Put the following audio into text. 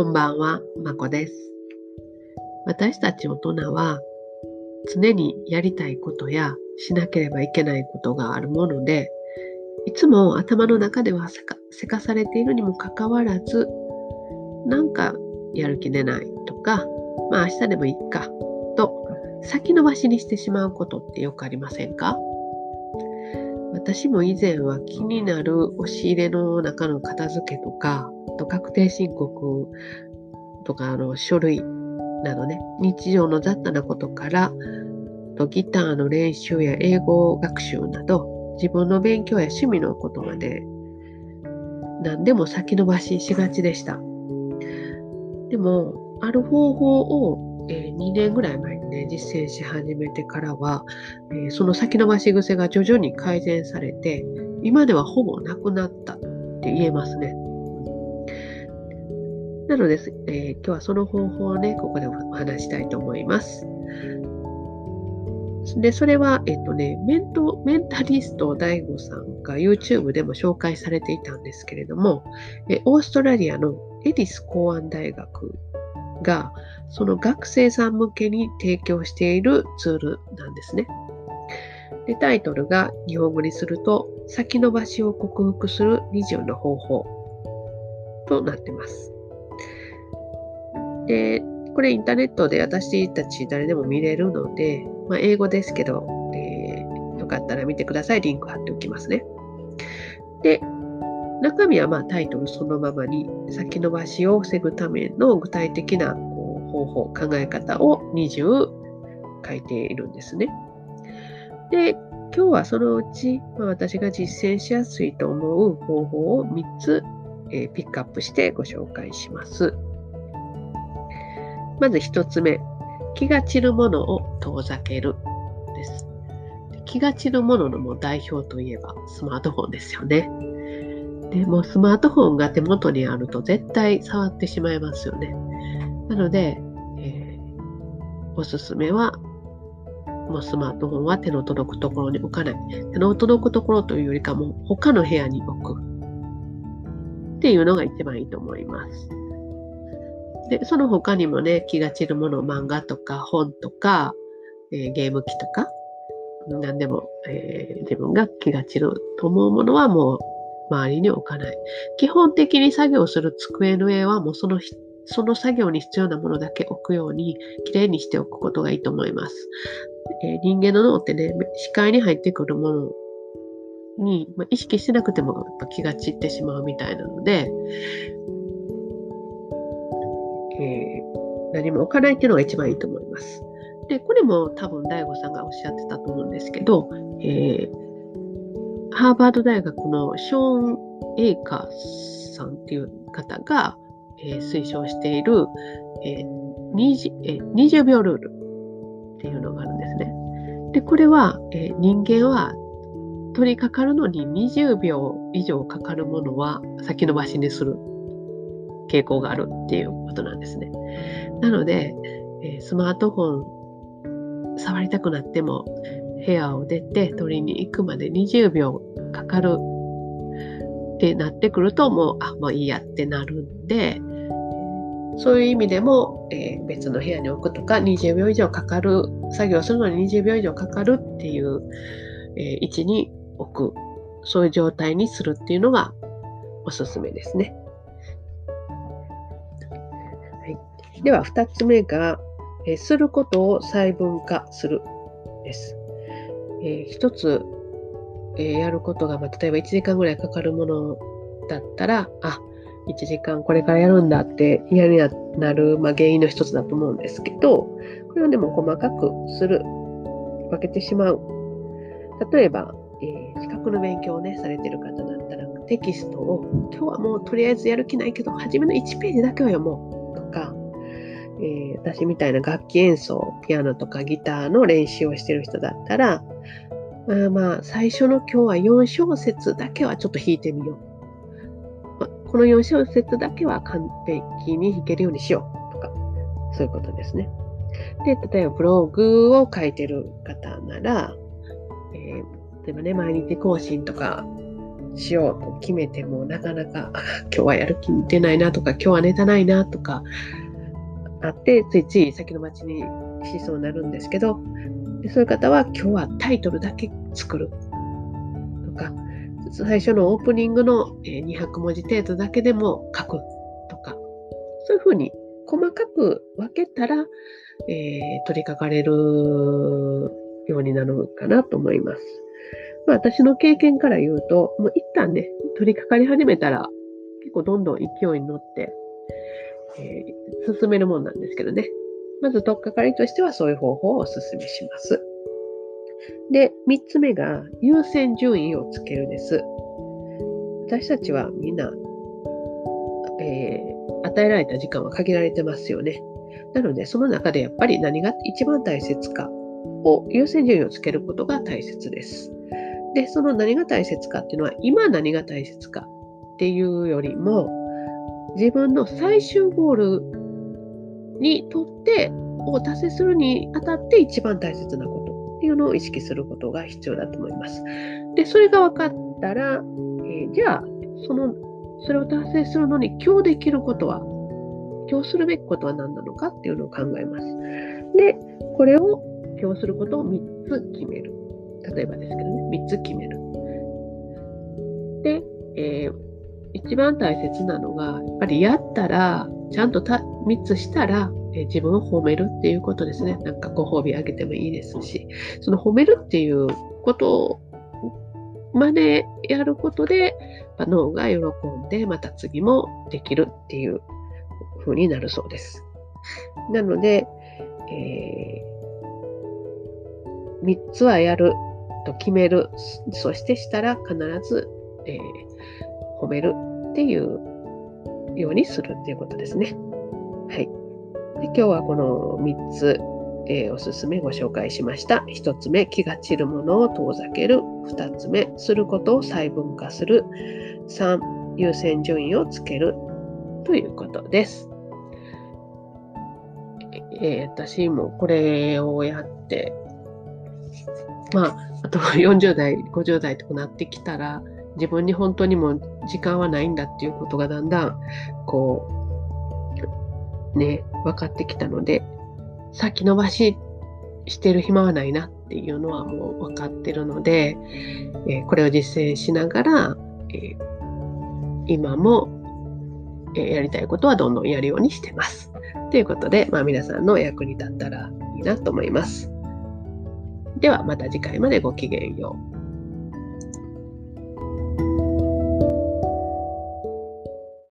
こんばんは、まこです。私たち大人は常にやりたいことやしなければいけないことがあるもので、いつも頭の中ではせかされているにもかかわらず、なんかやる気出ないとか、まあ明日でもいいかと先延ばしにしてしまうことってよくありませんか？私も以前は気になる押し入れの中の片付けとか、と確定申告とかあの書類などね、日常の雑多なことからとギターの練習や英語学習など自分の勉強や趣味のことまで何でも先延ばししがちでした。でも、ある方法を、えー、2年ぐらい前ね、実践し始めてからは、えー、その先延ばし癖が徐々に改善されて、今ではほぼなくなったって言えますね。なので、えー、今日はその方法をね、ここでお話したいと思います。で、それは、えっとね、メント、メンタリスト DAIGO さんが YouTube でも紹介されていたんですけれども、えオーストラリアのエディス公安大学が、その学生さん向けに提供しているツールなんですね。で、タイトルが日本語にすると、先延ばしを克服する20の方法となってます。で、これインターネットで私たち誰でも見れるので、まあ、英語ですけど、えー、よかったら見てください。リンク貼っておきますね。で、中身はまあタイトルそのままに先延ばしを防ぐための具体的なこう方法、考え方を20書いているんですね。で、今日はそのうち、まあ、私が実践しやすいと思う方法を3つ、えー、ピックアップしてご紹介します。まず1つ目、気が散るものを遠ざけるです。気が散るもののも代表といえばスマートフォンですよね。でもスマートフォンが手元にあると絶対触ってしまいますよね。なので、えー、おすすめはもうスマートフォンは手の届くところに置かない。手の届くところというよりかも他の部屋に置くっていうのが一番いいと思います。で、その他にもね、気が散るもの、漫画とか本とか、えー、ゲーム機とか、何でも、えー、自分が気が散ると思うものはもう周りに置かない。基本的に作業する机の上はもうそのその作業に必要なものだけ置くように、きれいにしておくことがいいと思います。えー、人間の脳ってね、視界に入ってくるものに、まあ、意識してなくてもやっぱ気が散ってしまうみたいなので、えー、何も置かないっていうのが一番いいと思います。で、これも多分 DAIGO さんがおっしゃってたと思うんですけど、えー、ハーバード大学のショーン・エイカーさんっていう方が、えー、推奨している、え 20, え20秒ルールっていうのがあるんですね。で、これは、え人間は取り掛かるのに20秒以上かかるものは先延ばしにする傾向があるっていうことなんですね。なので、えー、スマートフォン触りたくなっても部屋を出て取りに行くまで20秒かかるってなってくるともうあもういいやってなるんでそういう意味でも、えー、別の部屋に置くとか20秒以上かかる作業するのに20秒以上かかるっていう、えー、位置に置くそういう状態にするっていうのがおすすめですね。はいでは、2つ目が、えすることを細分化するです。えー、1つ、えー、やることが、まあ、例えば1時間ぐらいかかるものだったら、あ、1時間これからやるんだって嫌になる、まあ、原因の一つだと思うんですけど、これをでも細かくする、分けてしまう。例えば、えー、資格の勉強をね、されてる方だったら、テキストを今日はもうとりあえずやる気ないけど、初めの1ページだけは読もう、私みたいな楽器演奏、ピアノとかギターの練習をしてる人だったら、まあまあ、最初の今日は4小節だけはちょっと弾いてみよう。まあ、この4小節だけは完璧に弾けるようにしようとか、そういうことですね。で、例えばブログを書いてる方なら、えー、例えばね、毎日更新とかしようと決めてもなかなか今日はやる気出ないなとか今日はネタないなとかあってついつい先の待ちにしそうになるんですけどそういう方は今日はタイトルだけ作るとか最初のオープニングの200文字程度だけでも書くとかそういうふうに細かく分けたら、えー、取り掛かれるようになるかなと思います。まあ、私の経験から言うと、もう一旦ね、取り掛かり始めたら、結構どんどん勢いに乗って、えー、進めるもんなんですけどね。まず、取っかかりとしてはそういう方法をお勧めします。で、三つ目が優先順位をつけるです。私たちはみんな、えー、与えられた時間は限られてますよね。なので、その中でやっぱり何が一番大切かを優先順位をつけることが大切です。で、その何が大切かっていうのは、今何が大切かっていうよりも、自分の最終ゴールにとって、を達成するにあたって一番大切なことっていうのを意識することが必要だと思います。で、それが分かったら、えー、じゃあ、その、それを達成するのに今日できることは、今日するべきことは何なのかっていうのを考えます。で、これを今日することを3つ決める。例えばですけどね、3つ決める。で、えー、一番大切なのが、やっぱりやったら、ちゃんとた3つしたら、え、自分を褒めるっていうことですね。なんかご褒美あげてもいいですし、その褒めるっていうことまでやることで、ま脳が喜んで、また次もできるっていう風になるそうです。なので、えー、3つはやると決める。そしてしたら必ず、えー、褒めるっていうようにするっていうことですね。はい。で今日はこの3つ、えー、おすすめご紹介しました。1つ目、気が散るものを遠ざける。2つ目、することを細分化する。3、優先順位をつける。ということです。えー、私もこれをやって、まあ、あと40代、50代とかなってきたら、自分に本当にも時間はないんだっていうことがだんだん、こう、ね、分かってきたので、先延ばししてる暇はないなっていうのはもう分かってるので、えー、これを実践しながら、えー、今も、えー、やりたいことはどんどんやるようにしてます。ということで、まあ、皆さんの役に立ったらいいなと思います。ではまた次回までごきげんよう。